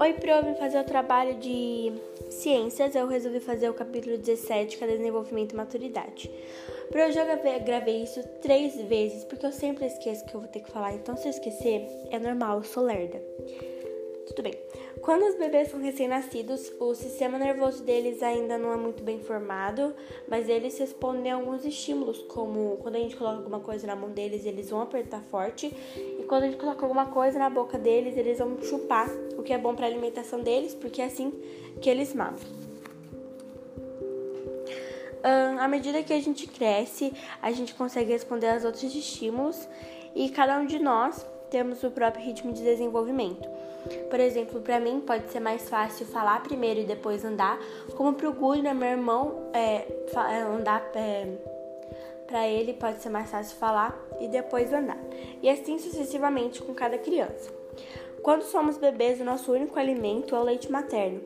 Oi, Pro, eu fazer o trabalho de ciências. Eu resolvi fazer o capítulo 17, que é desenvolvimento e maturidade. Pro, eu já gravei isso três vezes, porque eu sempre esqueço que eu vou ter que falar. Então, se eu esquecer, é normal, eu sou lerda. Tudo bem. Quando os bebês são recém-nascidos, o sistema nervoso deles ainda não é muito bem formado, mas eles respondem a alguns estímulos, como quando a gente coloca alguma coisa na mão deles, eles vão apertar forte, e quando a gente coloca alguma coisa na boca deles, eles vão chupar, o que é bom para a alimentação deles, porque é assim que eles mamam. à medida que a gente cresce, a gente consegue responder aos outros estímulos e cada um de nós temos o próprio ritmo de desenvolvimento. Por exemplo, para mim pode ser mais fácil falar primeiro e depois andar, como para o Gulliver, meu irmão, é, é andar é, para ele pode ser mais fácil falar e depois andar. E assim sucessivamente com cada criança. Quando somos bebês, o nosso único alimento é o leite materno.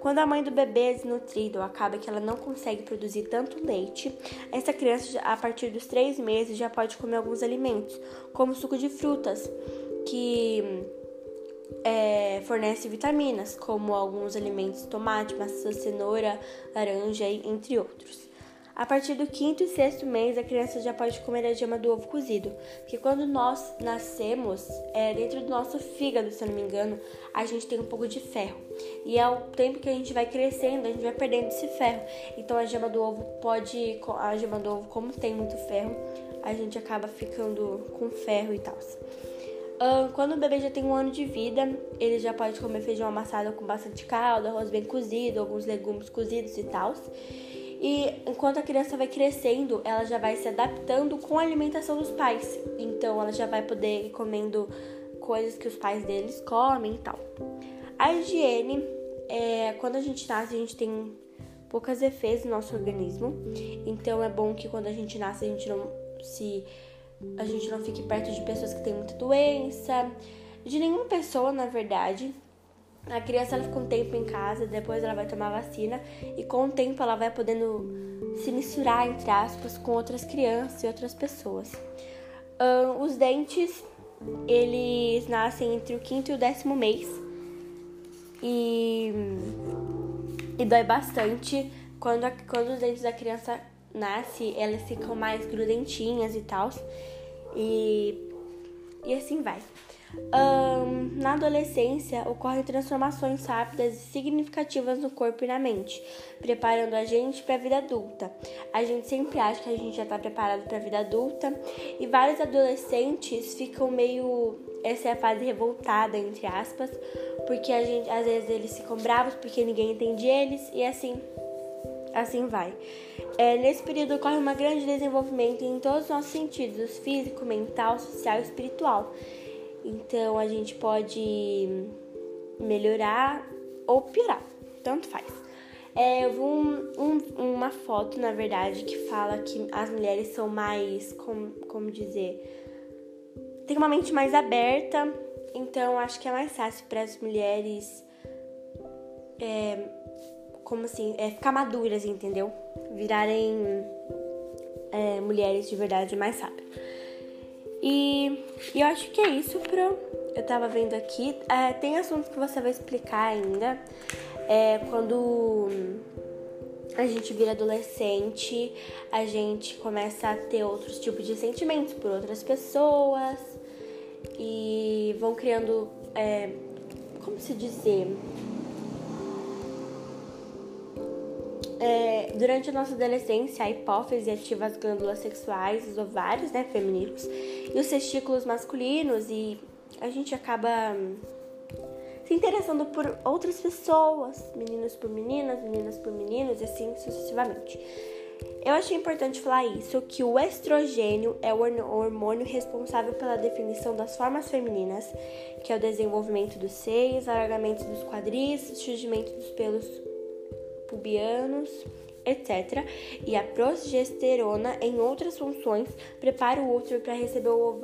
Quando a mãe do bebê é desnutrida ou acaba que ela não consegue produzir tanto leite, essa criança, a partir dos três meses, já pode comer alguns alimentos, como suco de frutas, que é, fornece vitaminas, como alguns alimentos, tomate, maçã, cenoura, laranja, entre outros. A partir do quinto e sexto mês, a criança já pode comer a gema do ovo cozido, porque quando nós nascemos, é, dentro do nosso fígado, se eu não me engano, a gente tem um pouco de ferro. E ao tempo que a gente vai crescendo, a gente vai perdendo esse ferro. Então a gema do ovo pode, a gema do ovo, como tem muito ferro, a gente acaba ficando com ferro e tal. Quando o bebê já tem um ano de vida, ele já pode comer feijão amassado com bastante caldo, arroz bem cozido, alguns legumes cozidos e tal. E enquanto a criança vai crescendo, ela já vai se adaptando com a alimentação dos pais. Então ela já vai poder ir comendo coisas que os pais deles comem e tal. A higiene é quando a gente nasce, a gente tem poucas defesas no nosso organismo. Então é bom que quando a gente nasce, a gente não se a gente não fique perto de pessoas que têm muita doença, de nenhuma pessoa, na verdade. A criança ela fica um tempo em casa, depois ela vai tomar vacina e com o tempo ela vai podendo se misturar, entre aspas, com outras crianças e outras pessoas. Um, os dentes, eles nascem entre o quinto e o décimo mês e, e dói bastante quando, a, quando os dentes da criança nasce, elas ficam mais grudentinhas e tal. E, e assim vai. Um, na adolescência, ocorrem transformações rápidas e significativas no corpo e na mente, preparando a gente para a vida adulta. A gente sempre acha que a gente já está preparado para a vida adulta e vários adolescentes ficam meio. Essa é a fase revoltada, entre aspas, porque a gente, às vezes eles ficam bravos porque ninguém entende eles e assim assim vai. É, nesse período ocorre um grande desenvolvimento em todos os nossos sentidos, físico, mental, social e espiritual. Então a gente pode melhorar ou piorar, tanto faz. É, eu vi um, um, uma foto, na verdade, que fala que as mulheres são mais, como, como dizer, tem uma mente mais aberta, então acho que é mais fácil para as mulheres é, como assim, é, ficar maduras, entendeu? Virarem é, mulheres de verdade mais sábias. E, e, eu acho que é isso pro. Eu tava vendo aqui. É, tem assuntos que você vai explicar ainda. É, quando a gente vira adolescente, a gente começa a ter outros tipos de sentimentos por outras pessoas e vão criando, é, como se dizer, É, durante a nossa adolescência, a hipófise ativa as glândulas sexuais, os ovários né, femininos e os testículos masculinos, e a gente acaba hum, se interessando por outras pessoas, meninos por meninas, meninas por meninos, e assim sucessivamente. Eu achei importante falar isso, que o estrogênio é o hormônio responsável pela definição das formas femininas, que é o desenvolvimento dos seios, alargamento dos quadris, surgimento dos pelos pubianos, etc. E a progesterona, em outras funções, prepara o útero para receber o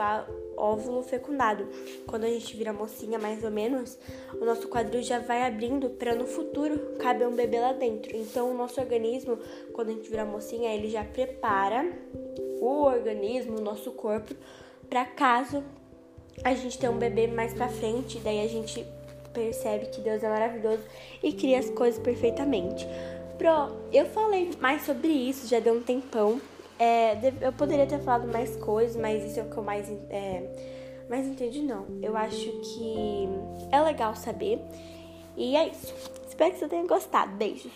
óvulo fecundado. Quando a gente vira mocinha, mais ou menos, o nosso quadril já vai abrindo para no futuro caber um bebê lá dentro. Então, o nosso organismo, quando a gente vira mocinha, ele já prepara o organismo, o nosso corpo, para caso a gente ter um bebê mais pra frente, daí a gente percebe que Deus é maravilhoso e cria as coisas perfeitamente. Pro, eu falei mais sobre isso, já deu um tempão. É, eu poderia ter falado mais coisas, mas isso é o que eu mais, é, mais entendi, não. Eu acho que é legal saber. E é isso. Espero que você tenha gostado. Beijos.